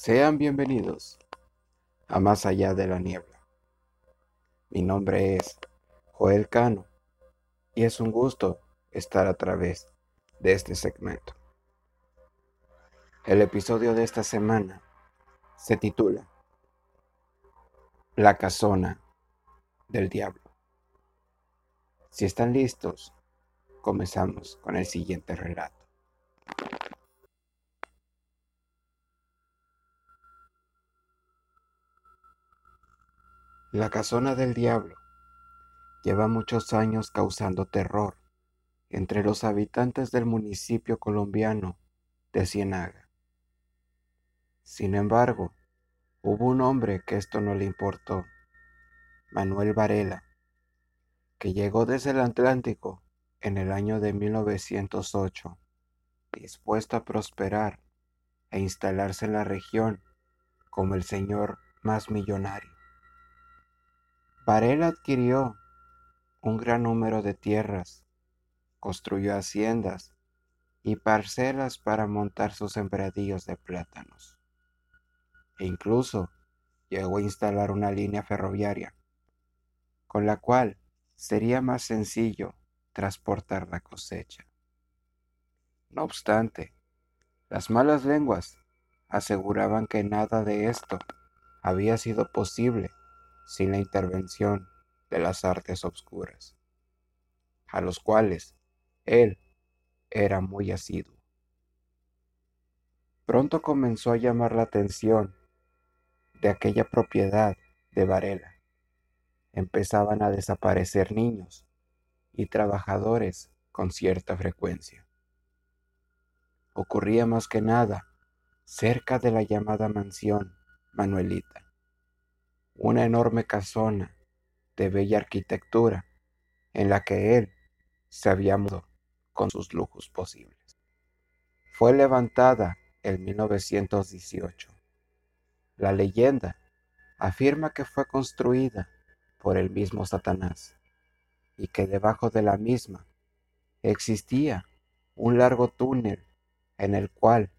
Sean bienvenidos a Más allá de la niebla. Mi nombre es Joel Cano y es un gusto estar a través de este segmento. El episodio de esta semana se titula La casona del diablo. Si están listos, comenzamos con el siguiente relato. La casona del diablo lleva muchos años causando terror entre los habitantes del municipio colombiano de Ciénaga. Sin embargo, hubo un hombre que esto no le importó, Manuel Varela, que llegó desde el Atlántico en el año de 1908, dispuesto a prosperar e instalarse en la región como el señor más millonario. Varela adquirió un gran número de tierras, construyó haciendas y parcelas para montar sus sembradíos de plátanos. E incluso llegó a instalar una línea ferroviaria, con la cual sería más sencillo transportar la cosecha. No obstante, las malas lenguas aseguraban que nada de esto había sido posible sin la intervención de las artes obscuras, a los cuales él era muy asiduo. Pronto comenzó a llamar la atención de aquella propiedad de Varela. Empezaban a desaparecer niños y trabajadores con cierta frecuencia. Ocurría más que nada cerca de la llamada mansión Manuelita una enorme casona de bella arquitectura en la que él se había mudado con sus lujos posibles. Fue levantada en 1918. La leyenda afirma que fue construida por el mismo Satanás y que debajo de la misma existía un largo túnel en el cual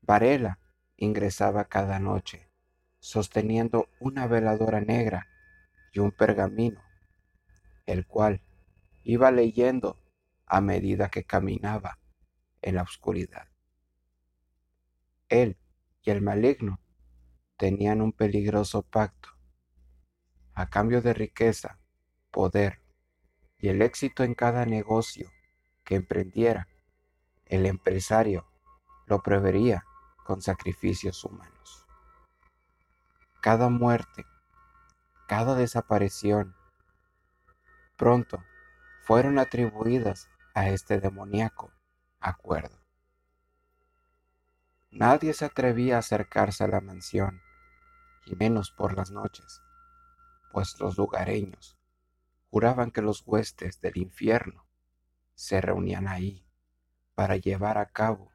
Varela ingresaba cada noche sosteniendo una veladora negra y un pergamino, el cual iba leyendo a medida que caminaba en la oscuridad. Él y el maligno tenían un peligroso pacto. A cambio de riqueza, poder y el éxito en cada negocio que emprendiera, el empresario lo prevería con sacrificios humanos cada muerte, cada desaparición, pronto fueron atribuidas a este demoníaco acuerdo. Nadie se atrevía a acercarse a la mansión, y menos por las noches, pues los lugareños juraban que los huestes del infierno se reunían ahí para llevar a cabo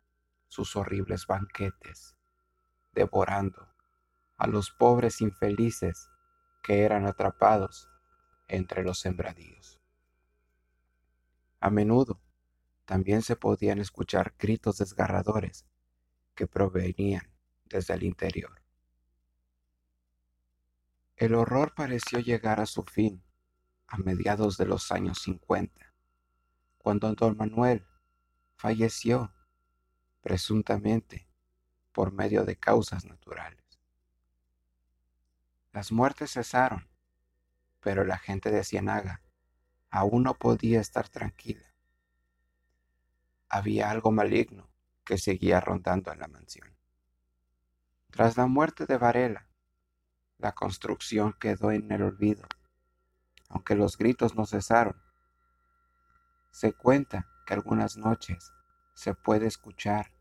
sus horribles banquetes, devorando a los pobres infelices que eran atrapados entre los sembradíos. A menudo también se podían escuchar gritos desgarradores que provenían desde el interior. El horror pareció llegar a su fin a mediados de los años 50, cuando don Manuel falleció, presuntamente por medio de causas naturales. Las muertes cesaron, pero la gente de Ciénaga aún no podía estar tranquila. Había algo maligno que seguía rondando en la mansión. Tras la muerte de Varela, la construcción quedó en el olvido, aunque los gritos no cesaron. Se cuenta que algunas noches se puede escuchar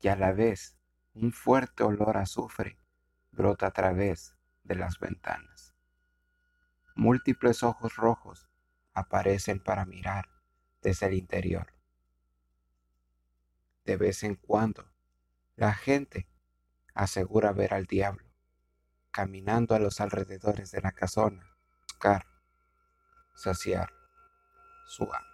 y a la vez un fuerte olor a azufre brota a través de las ventanas. Múltiples ojos rojos aparecen para mirar desde el interior. De vez en cuando, la gente asegura ver al diablo caminando a los alrededores de la casona, buscar, saciar su hambre.